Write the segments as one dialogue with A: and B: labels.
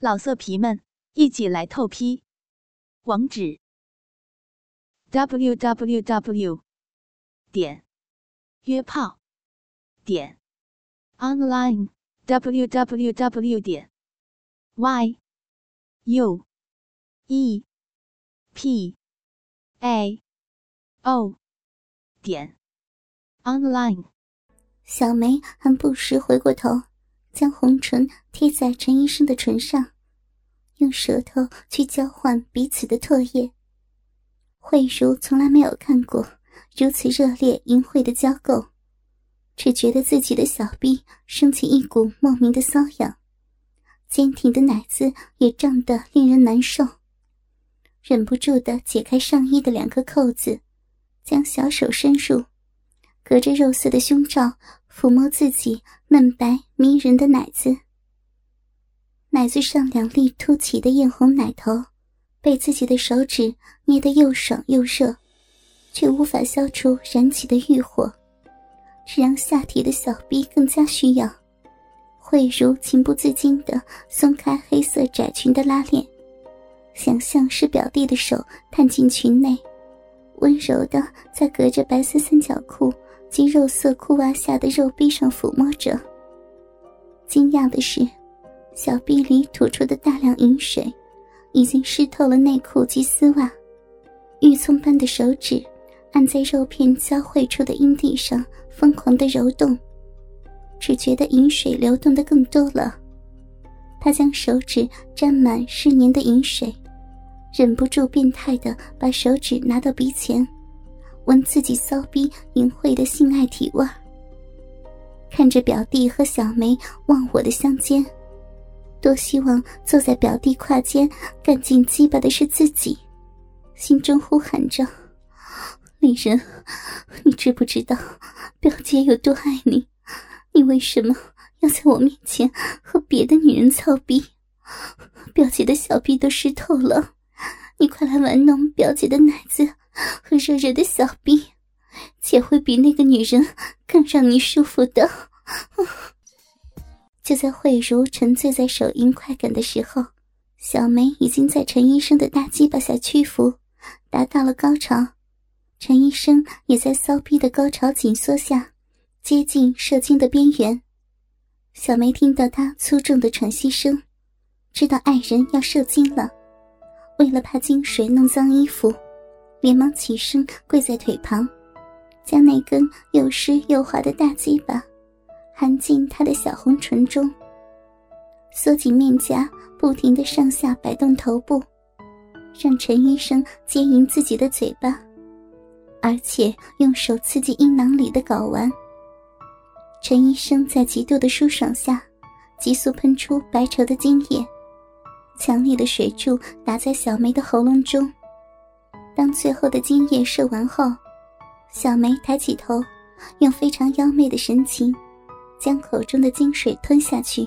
A: 老色皮们，一起来透批！网址：w w w 点约炮点 online w w w 点 y u e p a o 点 online。
B: 小梅还不时回过头。将红唇贴在陈医生的唇上，用舌头去交换彼此的唾液。慧茹从来没有看过如此热烈淫秽的交媾，只觉得自己的小臂升起一股莫名的瘙痒，坚挺的奶子也胀得令人难受，忍不住的解开上衣的两个扣子，将小手伸入，隔着肉色的胸罩。抚摸自己嫩白迷人的奶子，奶子上两粒凸起的艳红奶头，被自己的手指捏得又爽又热，却无法消除燃起的欲火，只让下体的小臂更加需要。慧如情不自禁地松开黑色窄裙的拉链，想象是表弟的手探进裙内，温柔地在隔着白色三角裤。及肉色裤袜下的肉壁上抚摸着。惊讶的是，小臂里吐出的大量饮水，已经湿透了内裤及丝袜。玉葱般的手指按在肉片交汇处的阴蒂上，疯狂的揉动，只觉得饮水流动的更多了。他将手指沾满湿黏的饮水，忍不住变态的把手指拿到鼻前。闻自己骚逼淫秽的性爱体味看着表弟和小梅忘我的相奸，多希望坐在表弟胯间干尽鸡巴的是自己，心中呼喊着：“李仁，你知不知道表姐有多爱你？你为什么要在我面前和别的女人操逼？表姐的小臂都湿透了，你快来玩弄表姐的奶子！”和热热的小臂，且会比那个女人更让你舒服的。就在慧茹沉醉在手淫快感的时候，小梅已经在陈医生的大鸡巴下屈服，达到了高潮。陈医生也在骚逼的高潮紧缩下，接近射精的边缘。小梅听到他粗重的喘息声，知道爱人要射精了。为了怕精水弄脏衣服。连忙起身，跪在腿旁，将那根又湿又滑的大鸡巴含进他的小红唇中，缩紧面颊，不停的上下摆动头部，让陈医生接引自己的嘴巴，而且用手刺激阴囊里的睾丸。陈医生在极度的舒爽下，急速喷出白稠的精液，强力的水柱打在小梅的喉咙中。当最后的精液射完后，小梅抬起头，用非常妖媚的神情，将口中的精水吞下去。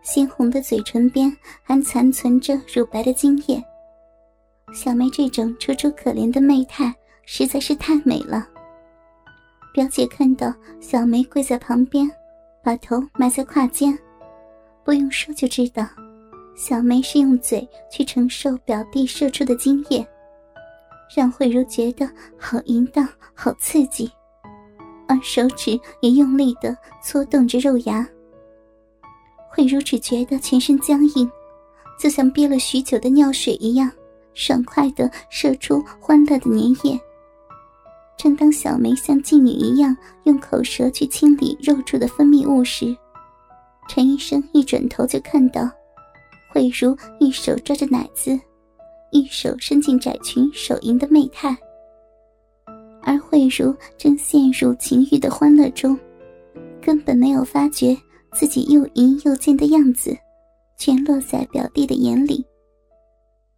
B: 鲜红的嘴唇边还残存着乳白的精液。小梅这种楚楚可怜的媚态实在是太美了。表姐看到小梅跪在旁边，把头埋在胯间，不用说就知道，小梅是用嘴去承受表弟射出的精液。让慧茹觉得好淫荡、好刺激，而手指也用力的搓动着肉芽。慧茹只觉得全身僵硬，就像憋了许久的尿水一样，爽快的射出欢乐的粘液。正当小梅像妓女一样用口舌去清理肉柱的分泌物时，陈医生一转头就看到，慧茹一手抓着奶子。一手伸进窄裙，手淫的媚态，而慧茹正陷入情欲的欢乐中，根本没有发觉自己又淫又贱的样子，全落在表弟的眼里。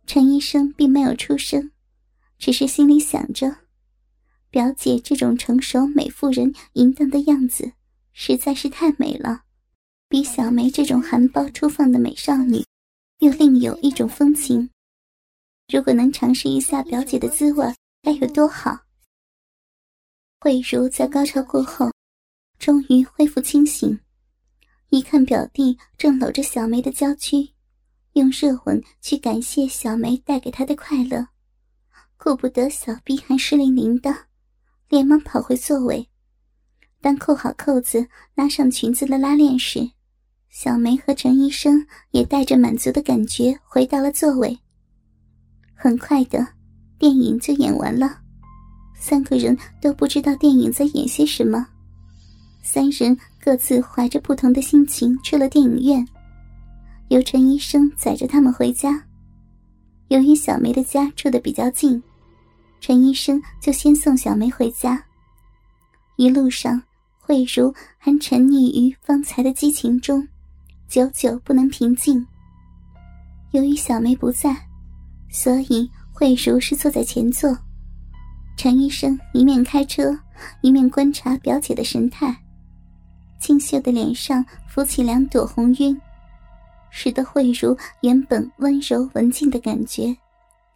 B: 陈医生并没有出声，只是心里想着：表姐这种成熟美妇人淫荡的样子，实在是太美了，比小梅这种含苞初放的美少女，又另有一种风情。如果能尝试一下表姐的滋味，该有多好！慧茹在高潮过后，终于恢复清醒，一看表弟正搂着小梅的娇躯，用热吻去感谢小梅带给他的快乐，顾不得小臂还湿淋淋的，连忙跑回座位。当扣好扣子、拉上裙子的拉链时，小梅和陈医生也带着满足的感觉回到了座位。很快的，电影就演完了，三个人都不知道电影在演些什么。三人各自怀着不同的心情去了电影院。由陈医生载着他们回家。由于小梅的家住的比较近，陈医生就先送小梅回家。一路上，慧茹还沉溺于方才的激情中，久久不能平静。由于小梅不在，所以慧茹是坐在前座。陈医生一面开车，一面观察表姐的神态，清秀的脸上浮起两朵红晕。使得慧茹原本温柔文静的感觉，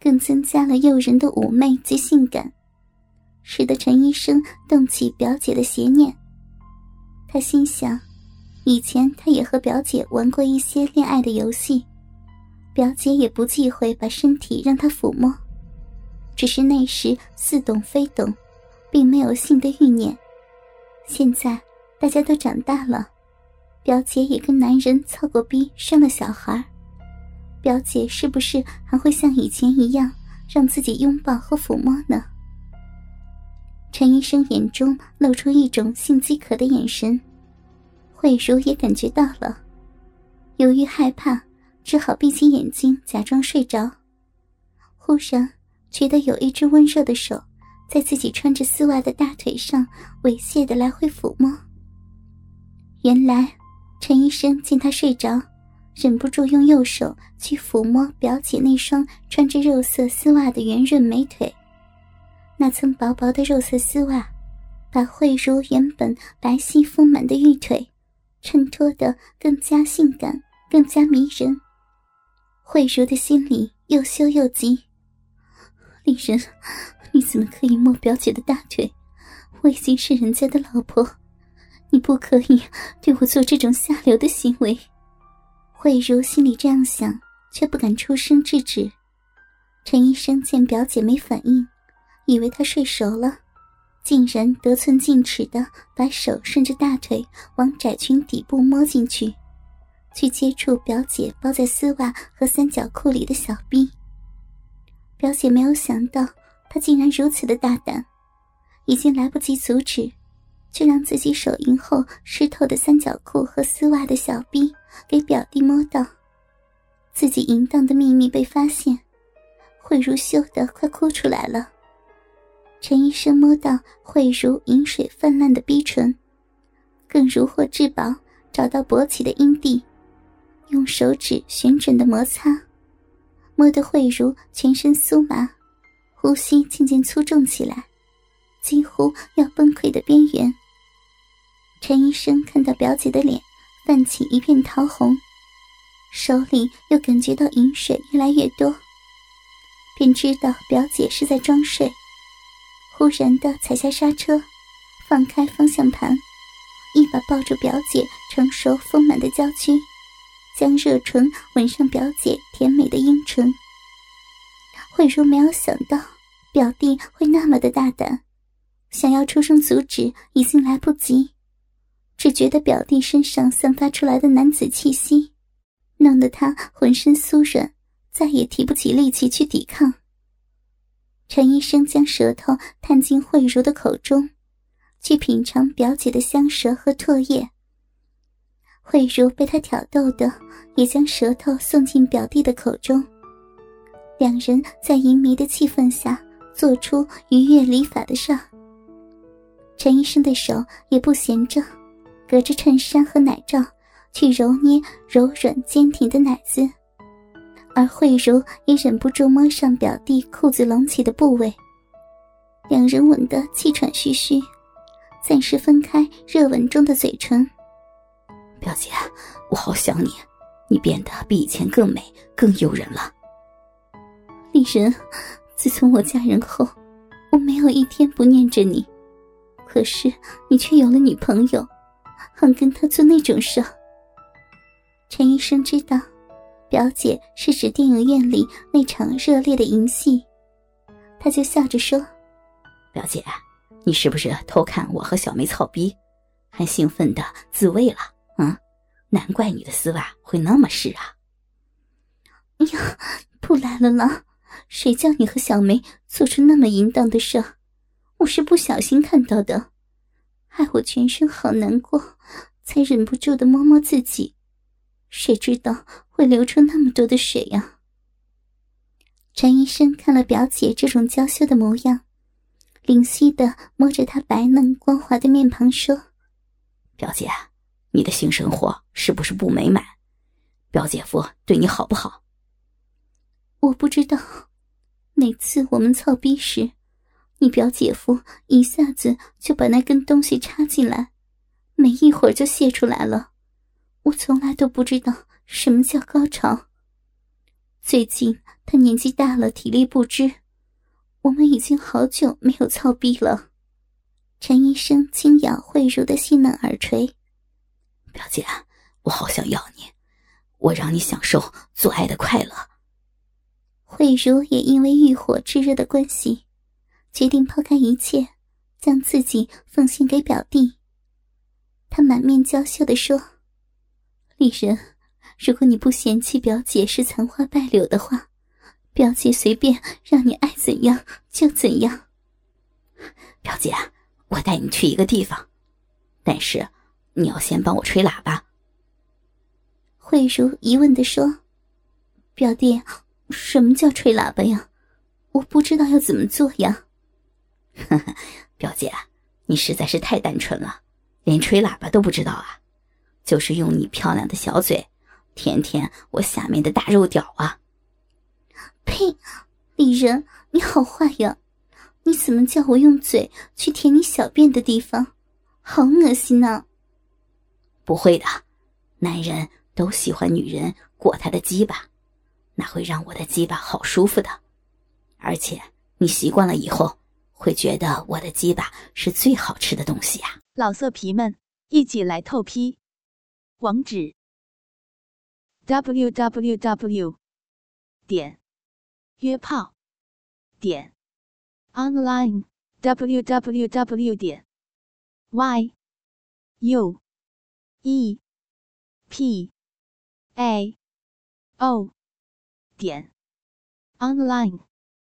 B: 更增加了诱人的妩媚及性感，使得陈医生动起表姐的邪念。他心想，以前他也和表姐玩过一些恋爱的游戏，表姐也不忌讳把身体让他抚摸，只是那时似懂非懂，并没有性的欲念。现在大家都长大了。表姐也跟男人操过逼，生了小孩。表姐是不是还会像以前一样让自己拥抱和抚摸呢？陈医生眼中露出一种性饥渴的眼神，慧茹也感觉到了。由于害怕，只好闭起眼睛假装睡着。忽然觉得有一只温热的手在自己穿着丝袜的大腿上猥亵的来回抚摸。原来。陈医生见他睡着，忍不住用右手去抚摸表姐那双穿着肉色丝袜的圆润美腿。那层薄薄的肉色丝袜，把慧茹原本白皙丰满的玉腿衬托得更加性感、更加迷人。慧茹的心里又羞又急。丽人，你怎么可以摸表姐的大腿？我已经是人家的老婆。你不可以对我做这种下流的行为，慧茹心里这样想，却不敢出声制止。陈医生见表姐没反应，以为她睡熟了，竟然得寸进尺的把手顺着大腿往窄裙底部摸进去，去接触表姐包在丝袜和三角裤里的小臂。表姐没有想到他竟然如此的大胆，已经来不及阻止。却让自己手淫后湿透的三角裤和丝袜的小臂给表弟摸到，自己淫荡的秘密被发现，慧如羞得快哭出来了。陈医生摸到慧如饮水泛滥的逼唇，更如获至宝，找到勃起的阴蒂，用手指旋转的摩擦，摸得慧茹全身酥麻，呼吸渐渐粗重起来。几乎要崩溃的边缘。陈医生看到表姐的脸泛起一片桃红，手里又感觉到饮水越来越多，便知道表姐是在装睡。忽然的踩下刹车，放开方向盘，一把抱住表姐成熟丰满的娇躯，将热唇吻上表姐甜美的阴唇。慧茹没有想到表弟会那么的大胆。想要出声阻止，已经来不及。只觉得表弟身上散发出来的男子气息，弄得他浑身酥软，再也提不起力气去抵抗。陈医生将舌头探进慧茹的口中，去品尝表姐的香舌和唾液。慧茹被他挑逗的，也将舌头送进表弟的口中。两人在淫迷的气氛下，做出愉悦礼法的事。陈医生的手也不闲着，隔着衬衫和奶罩去揉捏柔软坚挺的奶子，而慧茹也忍不住摸上表弟裤子隆起的部位，两人吻得气喘吁吁，暂时分开热吻中的嘴唇。
C: 表姐，我好想你，你变得比以前更美、更诱人了。
B: 丽人，自从我嫁人后，我没有一天不念着你。可是你却有了女朋友，还跟他做那种事。陈医生知道，表姐是指电影院里那场热烈的淫戏，他就笑着说：“
C: 表姐，你是不是偷看我和小梅操逼，还兴奋的自慰了？啊，难怪你的丝袜会那么湿啊！”
B: 哎呀，不来了啦！谁叫你和小梅做出那么淫荡的事？我是不小心看到的，害我全身好难过，才忍不住的摸摸自己。谁知道会流出那么多的水呀？陈医生看了表姐这种娇羞的模样，怜惜的摸着她白嫩光滑的面庞说：“
C: 表姐，你的性生活是不是不美满？表姐夫对你好不好？”
B: 我不知道，每次我们操逼时，你表姐夫一下子就把那根东西插进来，没一会儿就泄出来了。我从来都不知道什么叫高潮。最近他年纪大了，体力不支，我们已经好久没有操逼了。陈医生轻咬慧茹的细嫩耳垂，
C: 表姐，我好想要你，我让你享受做爱的快乐。
B: 慧茹也因为欲火炙热的关系，决定抛开一切，将自己奉献给表弟。他满面娇羞地说。丽人，如果你不嫌弃表姐是残花败柳的话，表姐随便让你爱怎样就怎样。
C: 表姐，我带你去一个地方，但是你要先帮我吹喇叭。
B: 慧茹疑问的说：“表弟，什么叫吹喇叭呀？我不知道要怎么做呀。”
C: 呵呵表姐，你实在是太单纯了，连吹喇叭都不知道啊。就是用你漂亮的小嘴，舔舔我下面的大肉屌啊！
B: 呸！李仁，你好坏呀！你怎么叫我用嘴去舔你小便的地方？好恶心呐！
C: 不会的，男人都喜欢女人过他的鸡巴，那会让我的鸡巴好舒服的。而且你习惯了以后，会觉得我的鸡巴是最好吃的东西呀！
A: 老色皮们，一起来透批！网址：w w w 点约炮点 online w w w 点 y u e p a o 点 online。